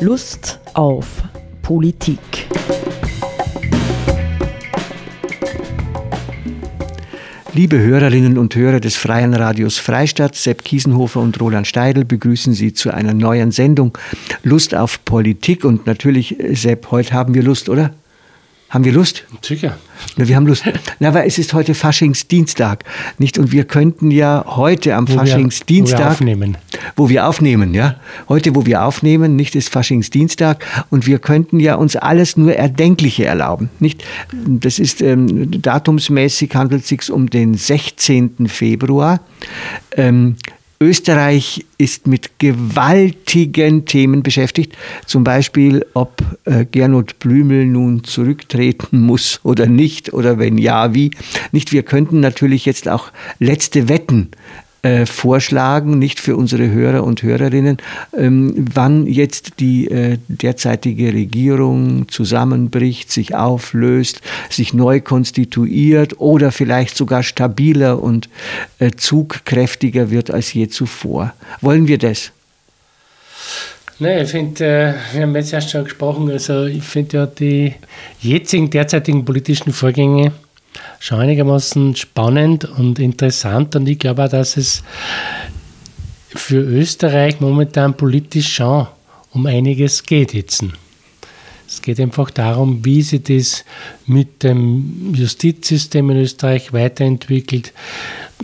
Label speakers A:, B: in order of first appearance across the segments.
A: Lust auf Politik.
B: Liebe Hörerinnen und Hörer des Freien Radios Freistadt, Sepp Kiesenhofer und Roland Steidl begrüßen Sie zu einer neuen Sendung Lust auf Politik. Und natürlich, Sepp, heute haben wir Lust, oder? Haben wir Lust?
C: Sicher.
B: Na, wir haben Lust. Na, aber es ist heute Faschingsdienstag, nicht? Und wir könnten ja heute am
C: Wo wir-
B: Faschingsdienstag,
C: wo wir aufnehmen.
B: Wo wir aufnehmen, ja, heute, wo wir aufnehmen, nicht ist Faschingsdienstag, und wir könnten ja uns alles nur Erdenkliche erlauben, nicht? Das ist ähm, datumsmäßig handelt es sich um den 16. Februar. Ähm, Österreich ist mit gewaltigen Themen beschäftigt, zum Beispiel, ob äh, Gernot Blümel nun zurücktreten muss oder nicht, oder wenn ja, wie. Nicht, wir könnten natürlich jetzt auch letzte Wetten äh, vorschlagen, nicht für unsere Hörer und Hörerinnen, ähm, wann jetzt die äh, derzeitige Regierung zusammenbricht, sich auflöst, sich neu konstituiert oder vielleicht sogar stabiler und äh, zugkräftiger wird als je zuvor. Wollen wir das?
C: Nein, ich finde, äh, wir haben jetzt erst schon gesprochen, also ich finde ja die jetzigen, derzeitigen politischen Vorgänge schon einigermaßen spannend und interessant und ich glaube auch, dass es für Österreich momentan politisch schon um einiges geht jetzt. Es geht einfach darum, wie sich das mit dem Justizsystem in Österreich weiterentwickelt.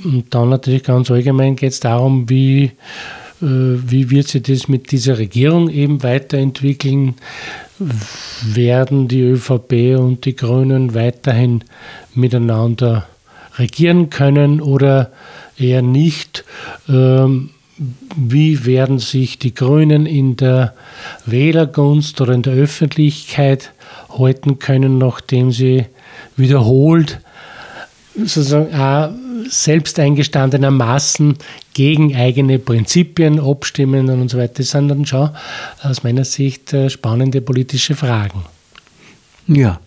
C: Und dann natürlich ganz allgemein geht es darum, wie, äh, wie wird sich das mit dieser Regierung eben weiterentwickeln. Werden die ÖVP und die Grünen weiterhin miteinander regieren können oder eher nicht? Ähm, wie werden sich die Grünen in der Wählergunst oder in der Öffentlichkeit halten können, nachdem sie wiederholt sozusagen auch selbst eingestandenermaßen gegen eigene Prinzipien abstimmen und so weiter. Das sind dann schon aus meiner Sicht äh, spannende politische Fragen.
B: Ja.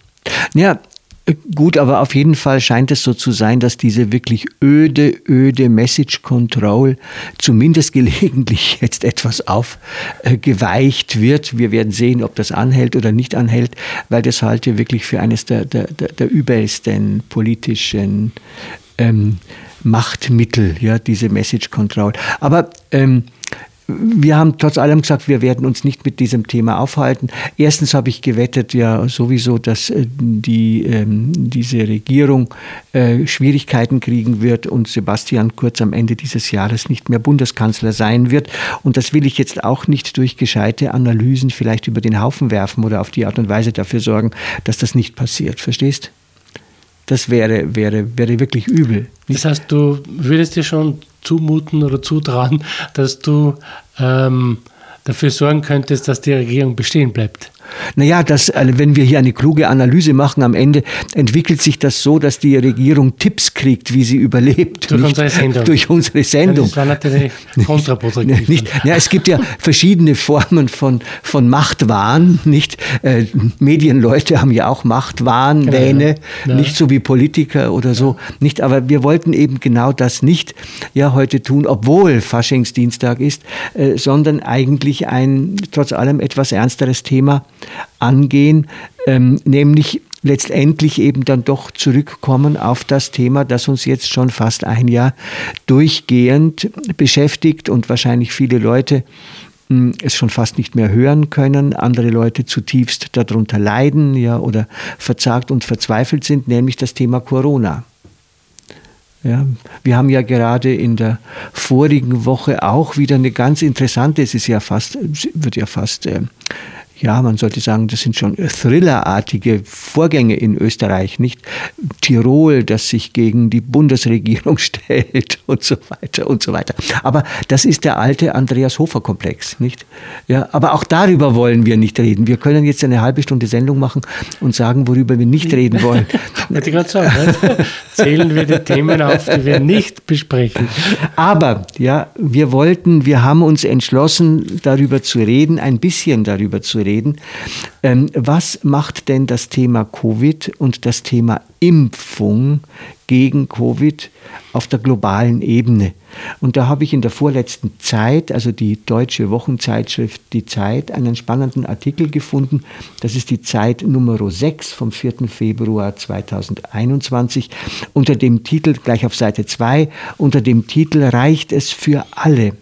B: Ja, äh, gut, aber auf jeden Fall scheint es so zu sein, dass diese wirklich öde, öde Message Control zumindest gelegentlich jetzt etwas aufgeweicht wird. Wir werden sehen, ob das anhält oder nicht anhält, weil das halte ich wirklich für eines der, der, der, der übelsten politischen ähm, Machtmittel, ja, diese Message Control. Aber ähm, wir haben trotz allem gesagt, wir werden uns nicht mit diesem Thema aufhalten. Erstens habe ich gewettet ja sowieso, dass äh, die, ähm, diese Regierung äh, Schwierigkeiten kriegen wird und Sebastian Kurz am Ende dieses Jahres nicht mehr Bundeskanzler sein wird. Und das will ich jetzt auch nicht durch gescheite Analysen vielleicht über den Haufen werfen oder auf die Art und Weise dafür sorgen, dass das nicht passiert. Verstehst? Das wäre, wäre, wäre wirklich übel.
C: Das heißt, du würdest dir schon zumuten oder zutrauen, dass du ähm, dafür sorgen könntest, dass die Regierung bestehen bleibt.
B: Naja, das, also wenn wir hier eine kluge Analyse machen, am Ende entwickelt sich das so, dass die Regierung Tipps kriegt, wie sie überlebt.
C: Durch unsere Sendung.
B: Durch unsere Sendung.
C: Das war natürlich kontraproduktiv.
B: Nicht, ja, es gibt ja verschiedene Formen von, von Machtwahn. Nicht? Äh, Medienleute haben ja auch Machtwahn,
C: Genau,
B: Wähne,
C: ja.
B: nicht so wie Politiker oder so. Nicht, aber wir wollten eben genau das nicht ja, heute tun, obwohl Faschingsdienstag ist, äh, sondern eigentlich ein trotz allem etwas ernsteres Thema angehen, ähm, nämlich letztendlich eben dann doch zurückkommen auf das Thema, das uns jetzt schon fast ein Jahr durchgehend beschäftigt und wahrscheinlich viele Leute mh, es schon fast nicht mehr hören können, andere Leute zutiefst darunter leiden ja, oder verzagt und verzweifelt sind, nämlich das Thema Corona. Ja, wir haben ja gerade in der vorigen Woche auch wieder eine ganz interessante, es ist ja fast, wird ja fast, äh, ja, man sollte sagen, das sind schon thrillerartige Vorgänge in Österreich, nicht? Tirol, das sich gegen die Bundesregierung stellt und so weiter und so weiter. Aber das ist der alte Andreas Hofer-Komplex, nicht? Ja, aber auch darüber wollen wir nicht reden. Wir können jetzt eine halbe Stunde Sendung machen und sagen, worüber wir nicht reden wollen.
C: Wollte ich gerade sagen, nicht? zählen wir die Themen auf, die wir nicht besprechen.
B: Aber ja, wir wollten, wir haben uns entschlossen, darüber zu reden, ein bisschen darüber zu reden reden. Ähm, was macht denn das Thema Covid und das Thema Impfung gegen Covid auf der globalen Ebene? Und da habe ich in der vorletzten Zeit, also die deutsche Wochenzeitschrift Die Zeit, einen spannenden Artikel gefunden. Das ist die Zeit Nummer 6 vom 4. Februar 2021 unter dem Titel, gleich auf Seite 2, unter dem Titel Reicht es für alle?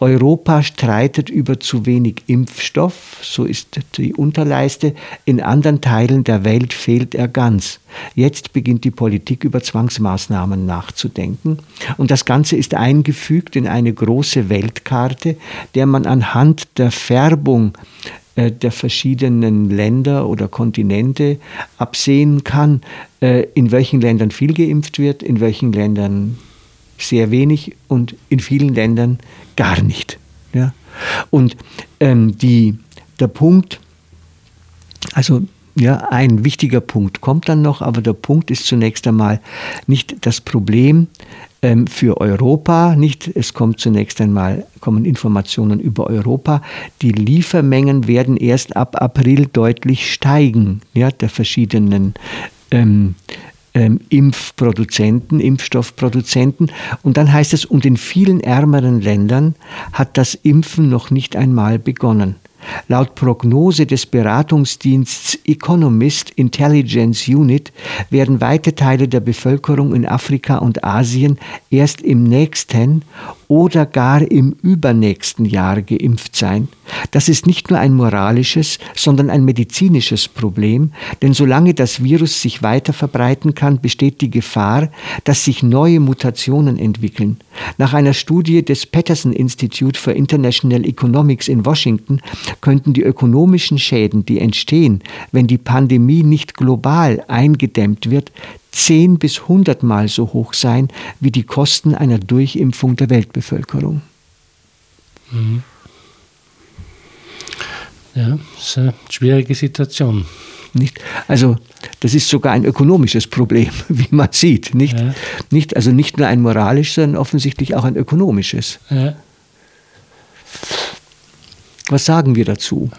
B: Europa streitet über zu wenig Impfstoff, so ist die Unterleiste. In anderen Teilen der Welt fehlt er ganz. Jetzt beginnt die Politik über Zwangsmaßnahmen nachzudenken. Und das Ganze ist eingefügt in eine große Weltkarte, der man anhand der Färbung äh, der verschiedenen Länder oder Kontinente absehen kann, äh, in welchen Ländern viel geimpft wird, in welchen Ländern sehr wenig und in vielen Ländern gar nicht. Ja? Und ähm, die, der Punkt, also ja, ein wichtiger Punkt kommt dann noch, aber der Punkt ist zunächst einmal nicht das Problem ähm, für Europa, nicht, es kommt zunächst einmal, kommen Informationen über Europa. Die Liefermengen werden erst ab April deutlich steigen, ja, der verschiedenen ähm, ähm, Impfproduzenten, Impfstoffproduzenten. Und dann heißt es, und in vielen ärmeren Ländern hat das Impfen noch nicht einmal begonnen. Laut Prognose des Beratungsdienstes Economist Intelligence Unit werden weite Teile der Bevölkerung in Afrika und Asien erst im nächsten oder gar im übernächsten Jahr geimpft sein. Das ist nicht nur ein moralisches, sondern ein medizinisches Problem, denn solange das Virus sich weiter verbreiten kann, besteht die Gefahr, dass sich neue Mutationen entwickeln. Nach einer Studie des Patterson Institute for International Economics in Washington könnten die ökonomischen Schäden, die entstehen, wenn die Pandemie nicht global eingedämmt wird, zehn bis hundertmal so hoch sein wie die Kosten einer Durchimpfung der Weltbevölkerung.
C: Mhm. Ja, das ist eine schwierige Situation.
B: Nicht? Also das ist sogar ein ökonomisches Problem, wie man sieht. Nicht? Ja. Nicht, also nicht nur ein moralisches, sondern offensichtlich auch ein ökonomisches. Ja. Was sagen wir dazu?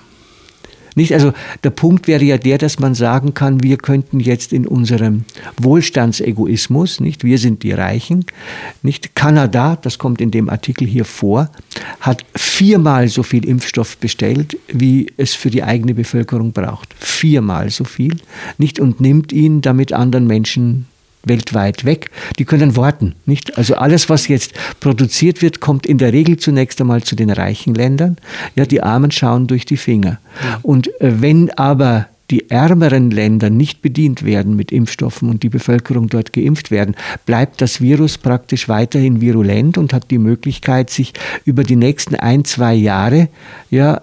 B: Nicht? Also der Punkt wäre ja der, dass man sagen kann, wir könnten jetzt in unserem Wohlstandsegoismus, nicht, wir sind die Reichen, nicht Kanada, das kommt in dem Artikel hier vor, hat viermal so viel Impfstoff bestellt, wie es für die eigene Bevölkerung braucht. Viermal so viel, nicht und nimmt ihn damit anderen Menschen weltweit weg, die können warten. Nicht? Also alles, was jetzt produziert wird, kommt in der Regel zunächst einmal zu den reichen Ländern. Ja, die Armen schauen durch die Finger. Ja. Und äh, wenn aber die ärmeren Länder nicht bedient werden mit Impfstoffen und die Bevölkerung dort geimpft werden, bleibt das Virus praktisch weiterhin virulent und hat die Möglichkeit, sich über die nächsten ein, zwei Jahre ja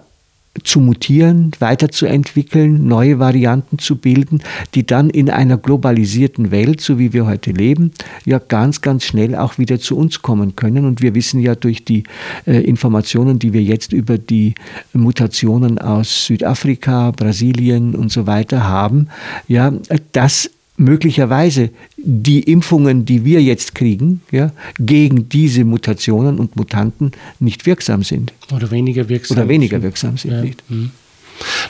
B: zu mutieren, weiterzuentwickeln, neue Varianten zu bilden, die dann in einer globalisierten Welt, so wie wir heute leben, ja ganz, ganz schnell auch wieder zu uns kommen können. Und wir wissen ja durch die äh, Informationen, die wir jetzt über die Mutationen aus Südafrika, Brasilien und so weiter haben, ja, dass möglicherweise die Impfungen, die wir jetzt kriegen, ja, gegen diese Mutationen und Mutanten nicht wirksam sind.
C: Oder weniger wirksam
B: Oder weniger wirksam sind. Ja. Nicht.
C: Mhm.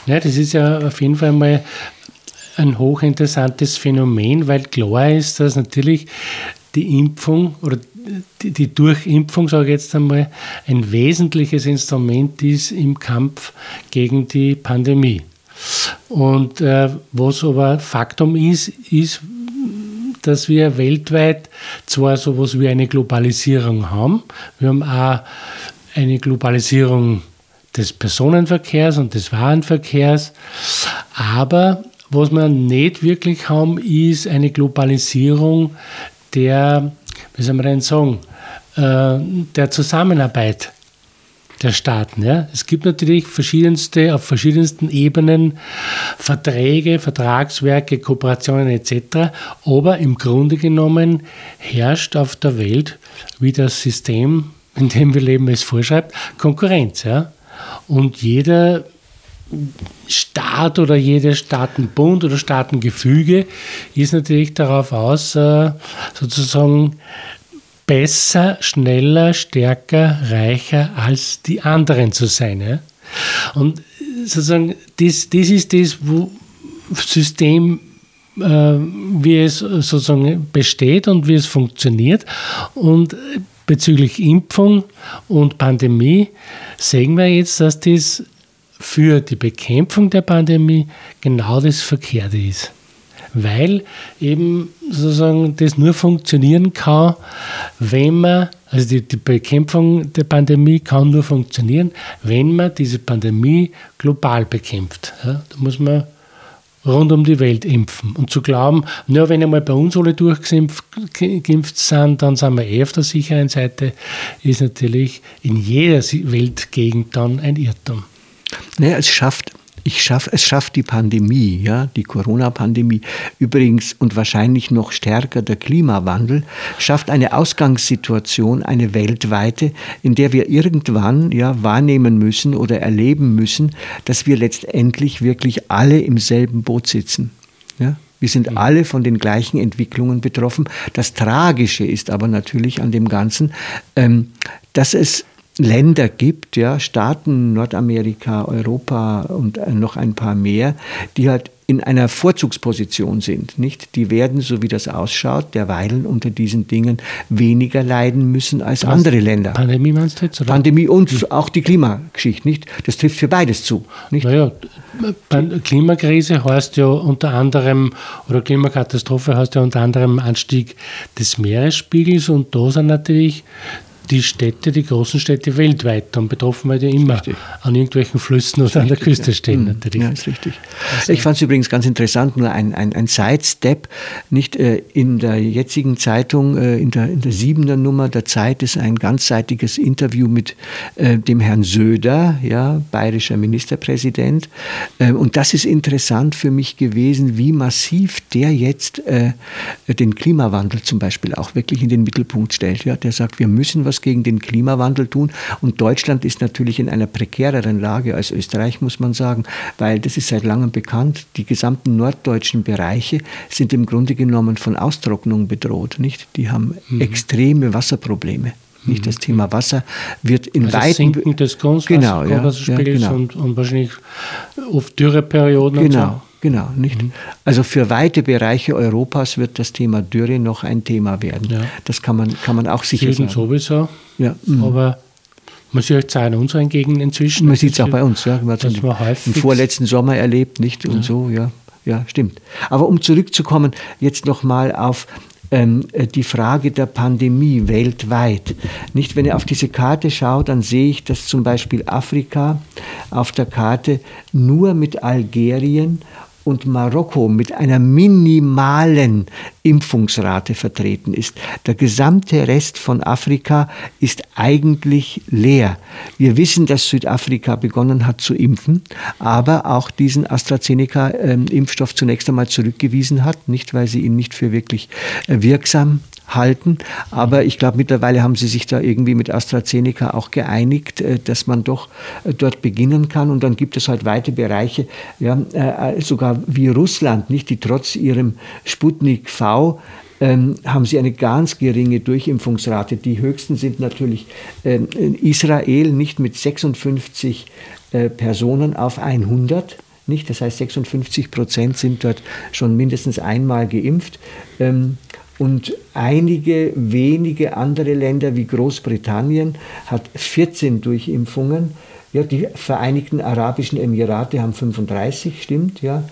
C: Ja, das ist ja auf jeden Fall mal ein hochinteressantes Phänomen, weil klar ist, dass natürlich die Impfung oder die, die Durchimpfung, sage ich jetzt einmal, ein wesentliches Instrument ist im Kampf gegen die Pandemie. Und äh, was aber Faktum ist, ist, dass wir weltweit zwar so etwas wie eine Globalisierung haben, wir haben auch eine Globalisierung des Personenverkehrs und des Warenverkehrs, aber was wir nicht wirklich haben, ist eine Globalisierung der, wie soll man denn sagen, äh, der Zusammenarbeit der Staaten. Ja. Es gibt natürlich verschiedenste, auf verschiedensten Ebenen Verträge, Vertragswerke, Kooperationen etc. Aber im Grunde genommen herrscht auf der Welt, wie das System, in dem wir leben, es vorschreibt, Konkurrenz. Ja. Und jeder Staat oder jeder Staatenbund oder Staatengefüge ist natürlich darauf aus, äh, sozusagen besser, schneller, stärker, reicher als die anderen zu sein. Ja? Und sozusagen, das, das ist das wo System, äh, wie es sozusagen besteht und wie es funktioniert. Und bezüglich Impfung und Pandemie sehen wir jetzt, dass das für die Bekämpfung der Pandemie genau das Verkehrte ist. Weil eben sozusagen das nur funktionieren kann, wenn man, also die, die Bekämpfung der Pandemie kann nur funktionieren, wenn man diese Pandemie global bekämpft. Ja, da muss man rund um die Welt impfen. Und zu glauben, nur wenn einmal bei uns alle durchgeimpft sind, dann sind wir eh auf der sicheren Seite, ist natürlich in jeder Weltgegend dann ein Irrtum.
B: Naja, es schafft ich schaff, es schafft die Pandemie, ja, die Corona-Pandemie, übrigens und wahrscheinlich noch stärker der Klimawandel, schafft eine Ausgangssituation, eine weltweite, in der wir irgendwann ja, wahrnehmen müssen oder erleben müssen, dass wir letztendlich wirklich alle im selben Boot sitzen. Ja? Wir sind mhm. alle von den gleichen Entwicklungen betroffen. Das Tragische ist aber natürlich an dem Ganzen, ähm, dass es Länder gibt, ja, Staaten, Nordamerika, Europa und äh, noch ein paar mehr, die halt in einer Vorzugsposition sind, nicht? Die werden, so wie das ausschaut, derweilen unter diesen Dingen weniger leiden müssen als Was? andere Länder.
C: Pandemie meinst du jetzt?
B: Oder? Pandemie und auch die Klimageschichte, nicht? Das trifft für beides zu, nicht?
C: Naja, Klimakrise heißt ja unter anderem, oder Klimakatastrophe heißt ja unter anderem Anstieg des Meeresspiegels und da sind natürlich die Städte, die großen Städte weltweit dann betroffen, weil die immer richtig. an irgendwelchen Flüssen oder an der Küste ja. stehen.
B: Mhm. Natürlich. Ja, ist richtig. Also, ich fand es übrigens ganz interessant, nur ein, ein, ein Sidestep, nicht äh, in der jetzigen Zeitung, äh, in, der, in der siebener Nummer der Zeit ist ein ganzseitiges Interview mit äh, dem Herrn Söder, ja, bayerischer Ministerpräsident. Äh, und das ist interessant für mich gewesen, wie massiv der jetzt äh, den Klimawandel zum Beispiel auch wirklich in den Mittelpunkt stellt. Ja, der sagt, wir müssen was gegen den Klimawandel tun. Und Deutschland ist natürlich in einer prekäreren Lage als Österreich, muss man sagen, weil das ist seit langem bekannt. Die gesamten norddeutschen Bereiche sind im Grunde genommen von Austrocknung bedroht. Nicht? Die haben mhm. extreme Wasserprobleme. Nicht das mhm. Thema Wasser wird in also weiten
C: Sinken des Grundwasserspiegels genau, ja, ja, genau. und, und, wahrscheinlich oft Dürreperioden
B: genau. und so. Genau, nicht? Mhm. Also für weite Bereiche Europas wird das Thema Dürre noch ein Thema werden. Ja. Das kann man, kann man auch sicher Süden sagen.
C: sowieso, ja. Mhm. aber man sieht es auch in unseren Gegenden inzwischen.
B: Man sieht es auch bei uns, ja. Man hat es im vorletzten Sommer erlebt, nicht? Und ja. so, ja. Ja, stimmt. Aber um zurückzukommen, jetzt nochmal auf ähm, äh, die Frage der Pandemie weltweit. Nicht, wenn ich auf diese Karte schaue, dann sehe ich, dass zum Beispiel Afrika auf der Karte nur mit Algerien und Marokko mit einer minimalen Impfungsrate vertreten ist. Der gesamte Rest von Afrika ist eigentlich leer. Wir wissen, dass Südafrika begonnen hat zu impfen, aber auch diesen AstraZeneca-Impfstoff zunächst einmal zurückgewiesen hat, nicht weil sie ihn nicht für wirklich äh, wirksam halten. Aber ich glaube, mittlerweile haben sie sich da irgendwie mit AstraZeneca auch geeinigt, äh, dass man doch äh, dort beginnen kann. Und dann gibt es halt weite Bereiche, ja, äh, sogar wie Russland, nicht, die trotz ihrem Sputnik V ähm, haben sie eine ganz geringe Durchimpfungsrate. Die höchsten sind natürlich ähm, Israel, nicht mit 56 äh, Personen auf 100. Nicht? Das heißt, 56 Prozent sind dort schon mindestens einmal geimpft. Und einige wenige andere Länder wie Großbritannien hat 14 Durchimpfungen. Ja, die Vereinigten Arabischen Emirate haben 35, stimmt, ja.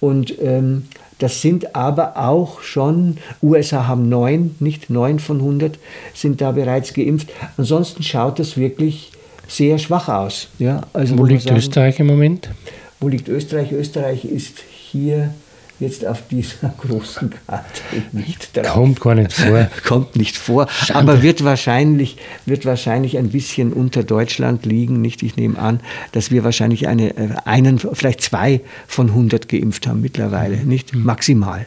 B: Und ähm, das sind aber auch schon, USA haben neun, nicht neun von 100 sind da bereits geimpft. Ansonsten schaut das wirklich sehr schwach aus. Ja,
C: also wo liegt sagen, Österreich im Moment?
B: Wo liegt Österreich? Österreich ist hier jetzt auf dieser großen Karte nicht
C: drauf. Kommt gar nicht vor.
B: Kommt nicht vor, Schande. aber wird wahrscheinlich, wird wahrscheinlich ein bisschen unter Deutschland liegen. Nicht? Ich nehme an, dass wir wahrscheinlich eine, äh, einen, vielleicht zwei von 100 geimpft haben mittlerweile, nicht? Mhm. Maximal.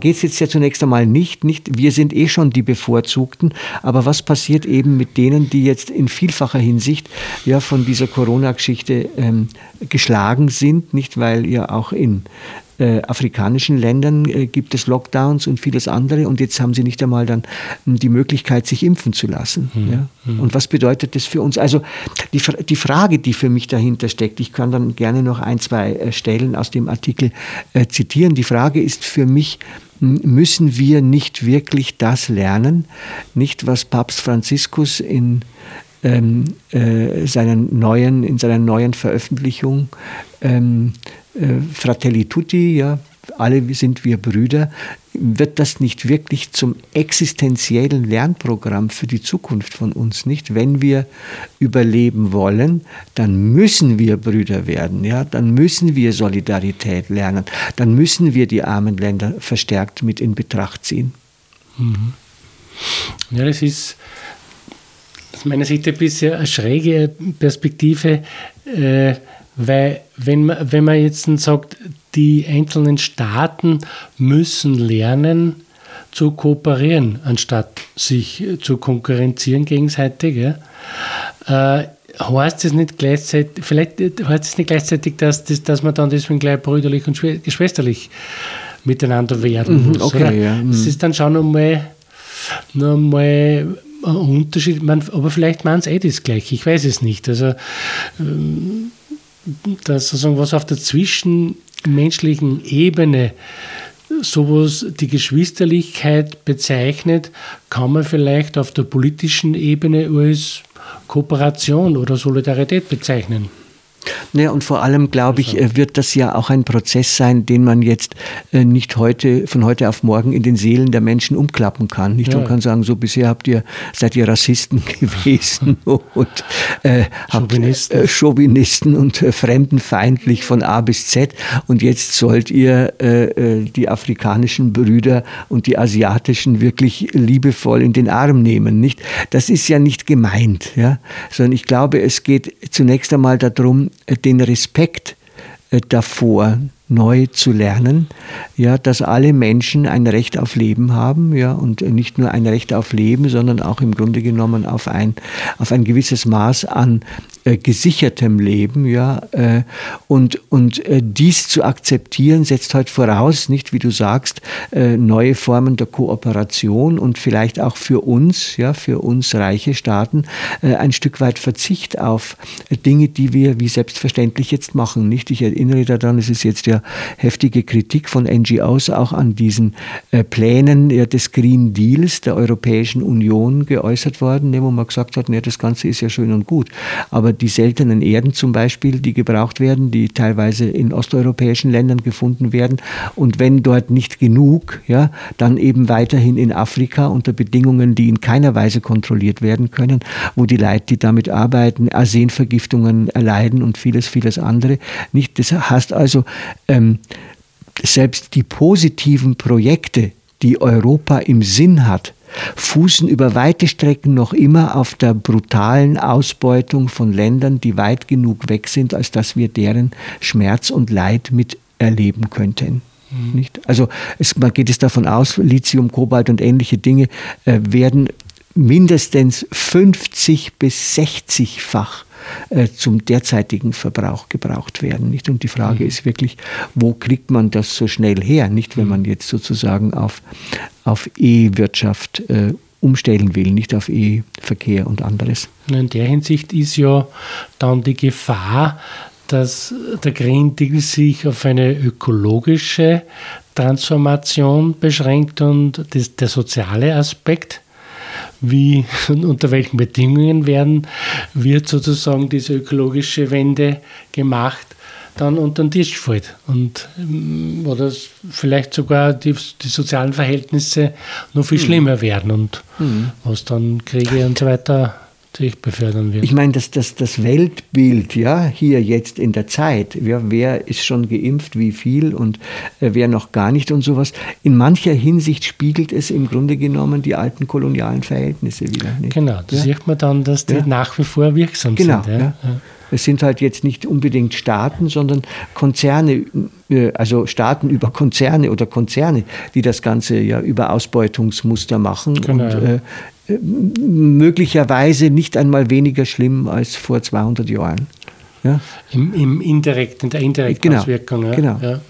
B: Darum geht es jetzt ja zunächst einmal nicht, nicht. Wir sind eh schon die Bevorzugten. Aber was passiert eben mit denen, die jetzt in vielfacher Hinsicht ja von dieser Corona-Geschichte ähm, geschlagen sind, nicht weil ja auch in äh, afrikanischen Ländern äh, gibt es Lockdowns und vieles andere und jetzt haben sie nicht einmal dann hm, die Möglichkeit, sich impfen zu lassen. Mhm. Ja? Mhm. Und was bedeutet das für uns? Also die, die Frage, die für mich dahinter steckt, ich kann dann gerne noch ein, zwei äh, Stellen aus dem Artikel äh, zitieren. Die Frage ist für mich, hm, müssen wir nicht wirklich das lernen, nicht was Papst Franziskus in ähm, äh, seinen neuen, in seiner neuen Veröffentlichung ähm, äh, Fratelli Tutti, ja, alle sind wir Brüder, wird das nicht wirklich zum existenziellen Lernprogramm für die Zukunft von uns nicht? Wenn wir überleben wollen, dann müssen wir Brüder werden, ja, dann müssen wir Solidarität lernen, dann müssen wir die armen Länder verstärkt mit in Betracht ziehen.
C: Mhm. Ja, das ist aus meiner Sicht ein bisschen eine schräge Perspektive. Äh, weil wenn man, wenn man jetzt sagt, die einzelnen Staaten müssen lernen zu kooperieren, anstatt sich zu konkurrenzieren gegenseitig, ja, äh, heißt es nicht gleichzeitig, vielleicht heißt es nicht gleichzeitig, dass, das, dass man dann deswegen gleich brüderlich und geschwisterlich miteinander werden mhm, muss. Okay, ja. Das ist dann schon einmal, noch einmal ein Unterschied, man, aber vielleicht meinen sie eh das gleiche, ich weiß es nicht. Also ähm, dass sozusagen was auf der zwischenmenschlichen Ebene sowas die Geschwisterlichkeit bezeichnet, kann man vielleicht auf der politischen Ebene als Kooperation oder Solidarität bezeichnen.
B: Naja, und vor allem, glaube ich, äh, wird das ja auch ein Prozess sein, den man jetzt äh, nicht heute, von heute auf morgen in den Seelen der Menschen umklappen kann. Nicht? Ja. Man kann sagen, so bisher habt ihr, seid ihr Rassisten gewesen und äh, Chauvinisten. Habt, äh, Chauvinisten und äh, fremdenfeindlich von A bis Z und jetzt sollt ihr äh, die afrikanischen Brüder und die asiatischen wirklich liebevoll in den Arm nehmen. Nicht? Das ist ja nicht gemeint, ja? sondern ich glaube, es geht zunächst einmal darum, den Respekt äh, davor neu zu lernen, ja, dass alle Menschen ein Recht auf Leben haben, ja, und nicht nur ein Recht auf Leben, sondern auch im Grunde genommen auf ein, auf ein gewisses Maß an äh, gesichertem Leben, ja, äh, und, und äh, dies zu akzeptieren setzt heute voraus, nicht wie du sagst, äh, neue Formen der Kooperation und vielleicht auch für uns, ja, für uns reiche Staaten, äh, ein Stück weit Verzicht auf Dinge, die wir wie selbstverständlich jetzt machen, nicht? Ich erinnere daran, es ist jetzt ja heftige Kritik von NGOs auch an diesen Plänen ja, des Green Deals der Europäischen Union geäußert worden, ne, wo man gesagt hat, ne, das Ganze ist ja schön und gut, aber die seltenen Erden zum Beispiel, die gebraucht werden, die teilweise in osteuropäischen Ländern gefunden werden. Und wenn dort nicht genug, ja, dann eben weiterhin in Afrika unter Bedingungen, die in keiner Weise kontrolliert werden können, wo die Leute, die damit arbeiten, Arsenvergiftungen erleiden und vieles, vieles andere. Nicht, das heißt also, ähm, selbst die positiven Projekte, die Europa im Sinn hat, fußen über weite Strecken noch immer auf der brutalen Ausbeutung von Ländern, die weit genug weg sind, als dass wir deren Schmerz und Leid miterleben könnten. Mhm. Nicht? Also es, man geht es davon aus, Lithium, Kobalt und ähnliche Dinge äh, werden mindestens 50 bis 60-fach äh, zum derzeitigen Verbrauch gebraucht werden. Nicht? Und die Frage mhm. ist wirklich, wo kriegt man das so schnell her? Nicht, wenn mhm. man jetzt sozusagen auf, auf E-Wirtschaft äh, umstellen will, nicht auf E-Verkehr und anderes.
C: In der Hinsicht ist ja dann die Gefahr, dass der Green Deal sich auf eine ökologische Transformation beschränkt und das, der soziale Aspekt wie und unter welchen Bedingungen werden, wird sozusagen diese ökologische Wende gemacht, dann unter den Tisch fällt. Und, ähm, oder vielleicht sogar die, die sozialen Verhältnisse noch viel mhm. schlimmer werden und mhm. was dann Kriege und so weiter sich befördern wird.
B: Ich meine, das, das, das Weltbild, ja, hier jetzt in der Zeit, ja, wer ist schon geimpft, wie viel und äh, wer noch gar nicht und sowas. In mancher Hinsicht spiegelt es im Grunde genommen die alten kolonialen Verhältnisse wieder.
C: Nicht? Genau, da ja? sieht man dann, dass die ja. nach wie vor wirksam
B: genau,
C: sind.
B: Ja. Es sind halt jetzt nicht unbedingt Staaten, sondern Konzerne, äh, also Staaten über Konzerne oder Konzerne, die das Ganze ja über Ausbeutungsmuster machen. Genau, und, äh, möglicherweise nicht einmal weniger schlimm als vor 200 Jahren.
C: Ja? Im, Im indirekten, in der indirekten
B: genau,
C: Auswirkung. Ja?
B: Genau. Ja,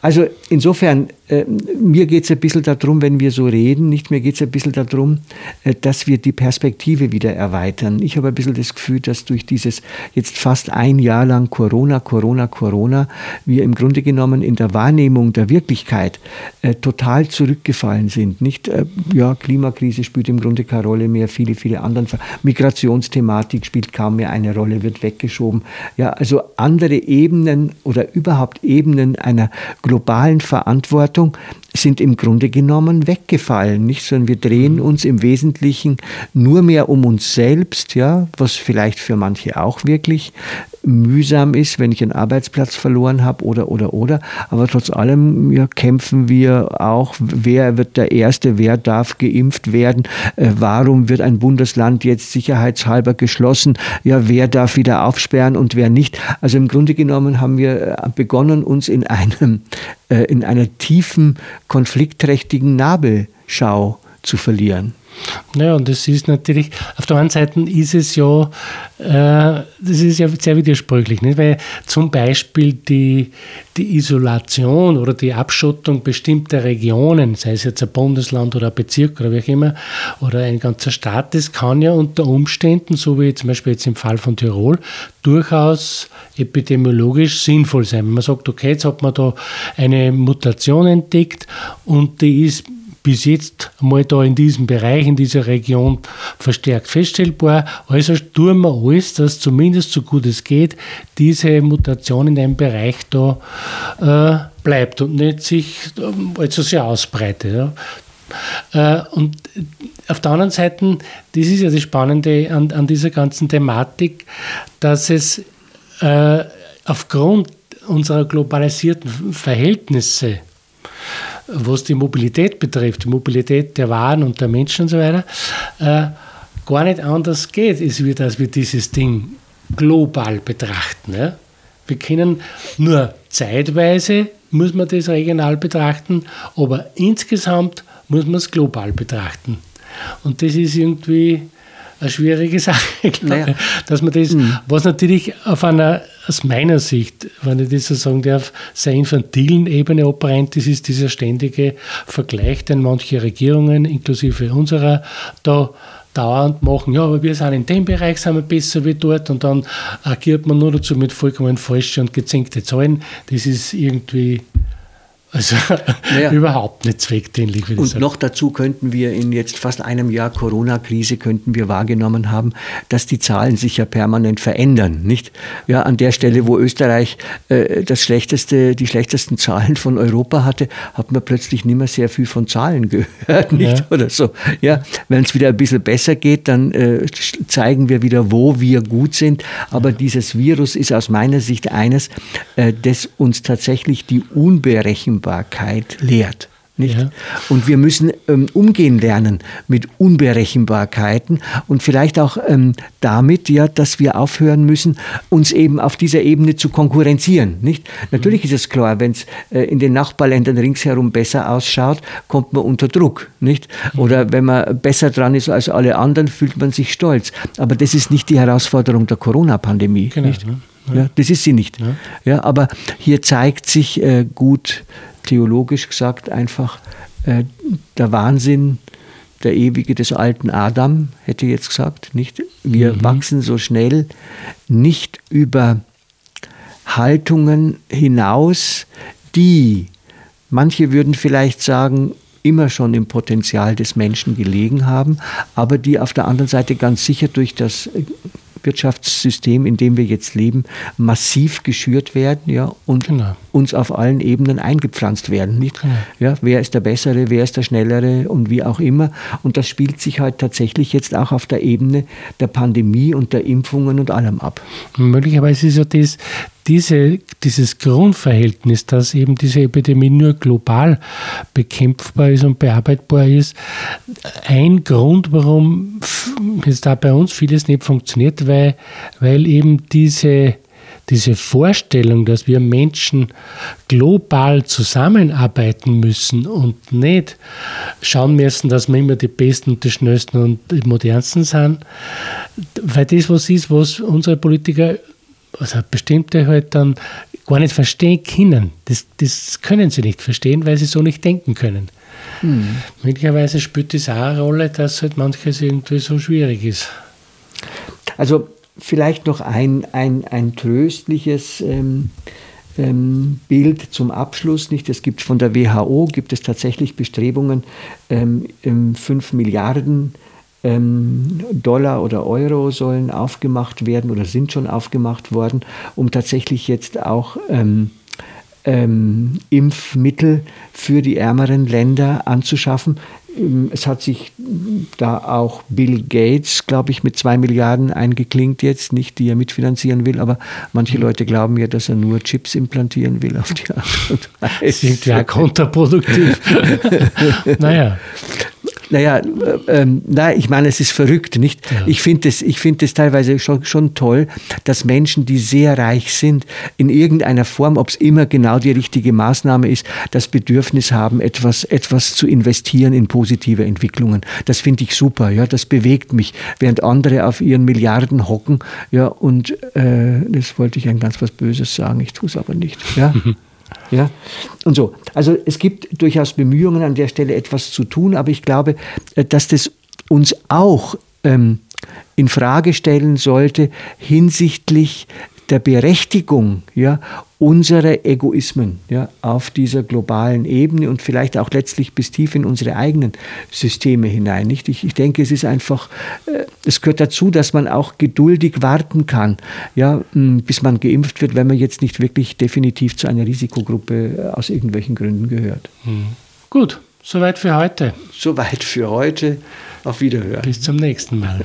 B: also insofern, äh, mir geht es ein bisschen darum, wenn wir so reden, nicht mir geht es ein bisschen darum, äh, dass wir die Perspektive wieder erweitern. Ich habe ein bisschen das Gefühl, dass durch dieses jetzt fast ein Jahr lang Corona, Corona, Corona, wir im Grunde genommen in der Wahrnehmung der Wirklichkeit äh, total zurückgefallen sind. Nicht, äh, ja, Klimakrise spielt im Grunde keine Rolle mehr, viele, viele andere. Migrationsthematik spielt kaum mehr eine Rolle, wird weggeschoben. Ja, also andere Ebenen oder überhaupt Ebenen einer globalen Verantwortung sind im Grunde genommen weggefallen, nicht? Sondern wir drehen mhm. uns im Wesentlichen nur mehr um uns selbst, ja, was vielleicht für manche auch wirklich mühsam ist, wenn ich einen Arbeitsplatz verloren habe oder oder oder. Aber trotz allem ja, kämpfen wir auch, wer wird der Erste, wer darf geimpft werden, äh, warum wird ein Bundesland jetzt sicherheitshalber geschlossen, ja, wer darf wieder aufsperren und wer nicht. Also im Grunde genommen haben wir äh, begonnen, uns in einem in einer tiefen konfliktträchtigen Nabelschau zu verlieren.
C: Naja, und das ist natürlich, auf der einen Seite ist es ja, äh, das ist ja sehr widersprüchlich, nicht? weil zum Beispiel die, die Isolation oder die Abschottung bestimmter Regionen, sei es jetzt ein Bundesland oder ein Bezirk oder wie auch immer, oder ein ganzer Staat, das kann ja unter Umständen, so wie zum Beispiel jetzt im Fall von Tirol, durchaus epidemiologisch sinnvoll sein. Wenn man sagt, okay, jetzt hat man da eine Mutation entdeckt und die ist bis jetzt mal da in diesem Bereich, in dieser Region verstärkt feststellbar. Also tun wir alles, dass zumindest so gut es geht, diese Mutation in einem Bereich da äh, bleibt und nicht sich also sehr ausbreitet. Ja. Äh, und auf der anderen Seite, das ist ja das Spannende an, an dieser ganzen Thematik, dass es äh, aufgrund unserer globalisierten Verhältnisse was die Mobilität betrifft, die Mobilität der Waren und der Menschen und so weiter, äh, gar nicht anders geht, ist wie dass wir dieses Ding global betrachten. Ja? Wir können nur zeitweise, muss man das regional betrachten, aber insgesamt muss man es global betrachten. Und das ist irgendwie eine schwierige Sache, naja. dass man das, mhm. was natürlich auf einer, aus meiner Sicht, wenn ich das so sagen darf, sehr infantilen Ebene operant ist, ist dieser ständige Vergleich, den manche Regierungen, inklusive unserer, da dauernd machen, ja, aber wir sind in dem Bereich sind wir besser wie dort und dann agiert man nur dazu mit vollkommen falschen und gezinkte Zahlen. Das ist irgendwie also naja. überhaupt nicht zweckdienlich.
B: Und sagen. noch dazu könnten wir in jetzt fast einem Jahr Corona-Krise könnten wir wahrgenommen haben, dass die Zahlen sich ja permanent verändern, nicht? Ja, an der Stelle, wo Österreich äh, das schlechteste, die schlechtesten Zahlen von Europa hatte, hat man plötzlich nicht mehr sehr viel von Zahlen gehört, nicht? Ja. Oder so. Ja, wenn es wieder ein bisschen besser geht, dann äh, zeigen wir wieder, wo wir gut sind. Aber dieses Virus ist aus meiner Sicht eines, äh, das uns tatsächlich die Unberechenbarkeit Unberechenbarkeit lehrt. Nicht? Ja. Und wir müssen ähm, umgehen lernen mit Unberechenbarkeiten und vielleicht auch ähm, damit, ja, dass wir aufhören müssen, uns eben auf dieser Ebene zu konkurrenzieren. Nicht? Natürlich mhm. ist es klar, wenn es äh, in den Nachbarländern ringsherum besser ausschaut, kommt man unter Druck. Nicht? Mhm. Oder wenn man besser dran ist als alle anderen, fühlt man sich stolz. Aber das ist nicht die Herausforderung der Corona-Pandemie. Genau. Nicht? Ja, das ist sie nicht. Ja. ja aber hier zeigt sich äh, gut theologisch gesagt einfach äh, der Wahnsinn, der ewige des alten Adam, hätte jetzt gesagt. Nicht? Wir mhm. wachsen so schnell nicht über Haltungen hinaus, die, manche würden vielleicht sagen, immer schon im Potenzial des Menschen gelegen haben, aber die auf der anderen Seite ganz sicher durch das Wirtschaftssystem, in dem wir jetzt leben, massiv geschürt werden ja, und genau. uns auf allen Ebenen eingepflanzt werden. Nicht? Genau. Ja, wer ist der Bessere, wer ist der Schnellere und wie auch immer. Und das spielt sich halt tatsächlich jetzt auch auf der Ebene der Pandemie und der Impfungen und allem ab.
C: Möglicherweise ist ja das, diese, dieses Grundverhältnis, dass eben diese Epidemie nur global bekämpfbar ist und bearbeitbar ist, ein Grund, warum es da bei uns vieles nicht funktioniert, weil, weil eben diese diese Vorstellung, dass wir Menschen global zusammenarbeiten müssen und nicht schauen müssen, dass wir immer die Besten, die Schnellsten und die Modernsten sind, weil das was ist, was unsere Politiker also bestimmte halt dann gar nicht verstehen können. Das, das können sie nicht verstehen, weil sie so nicht denken können. Hm. Möglicherweise spielt das auch eine Rolle, dass halt manches irgendwie so schwierig ist.
B: Also vielleicht noch ein, ein, ein tröstliches ähm, ähm, Bild zum Abschluss. Nicht? Es gibt von der WHO gibt es tatsächlich Bestrebungen, ähm, 5 Milliarden ähm, Dollar oder Euro sollen aufgemacht werden oder sind schon aufgemacht worden, um tatsächlich jetzt auch ähm, ähm, Impfmittel für die ärmeren Länder anzuschaffen. Ähm, es hat sich da auch Bill Gates, glaube ich, mit zwei Milliarden eingeklinkt jetzt, nicht die er mitfinanzieren will, aber manche Leute glauben ja, dass er nur Chips implantieren will auf die Art
C: und Weise. Das ist ja kontraproduktiv.
B: naja. Naja, äh, ähm, na, ich meine, es ist verrückt, nicht? Ja. Ich finde es find teilweise schon, schon toll, dass Menschen, die sehr reich sind, in irgendeiner Form, ob es immer genau die richtige Maßnahme ist, das Bedürfnis haben, etwas, etwas zu investieren in positive Entwicklungen. Das finde ich super, ja, das bewegt mich, während andere auf ihren Milliarden hocken, ja, und äh, das wollte ich ein ganz was Böses sagen, ich tue es aber nicht, ja. Ja, und so. Also es gibt durchaus Bemühungen an der Stelle etwas zu tun, aber ich glaube, äh, dass das uns auch ähm, in Frage stellen sollte hinsichtlich der Berechtigung ja, unserer Egoismen ja, auf dieser globalen Ebene und vielleicht auch letztlich bis tief in unsere eigenen Systeme hinein. Nicht? Ich, ich denke, es ist einfach, äh, es gehört dazu, dass man auch geduldig warten kann, ja, bis man geimpft wird, wenn man jetzt nicht wirklich definitiv zu einer Risikogruppe äh, aus irgendwelchen Gründen gehört.
C: Mhm. Gut, soweit für heute.
B: Soweit für heute. Auf Wiederhören.
C: Bis zum nächsten Mal.